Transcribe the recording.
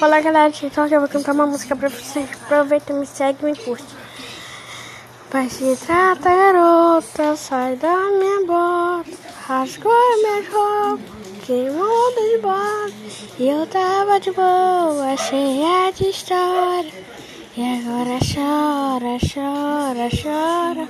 Olá galera então eu vou cantar uma música pra vocês. Aproveita, me segue e me curte. Vai se trata, garota, sai da minha bota. Rasgou minhas roupas, queimou de bola. E eu tava de boa, cheia de história. E agora chora, chora, chora.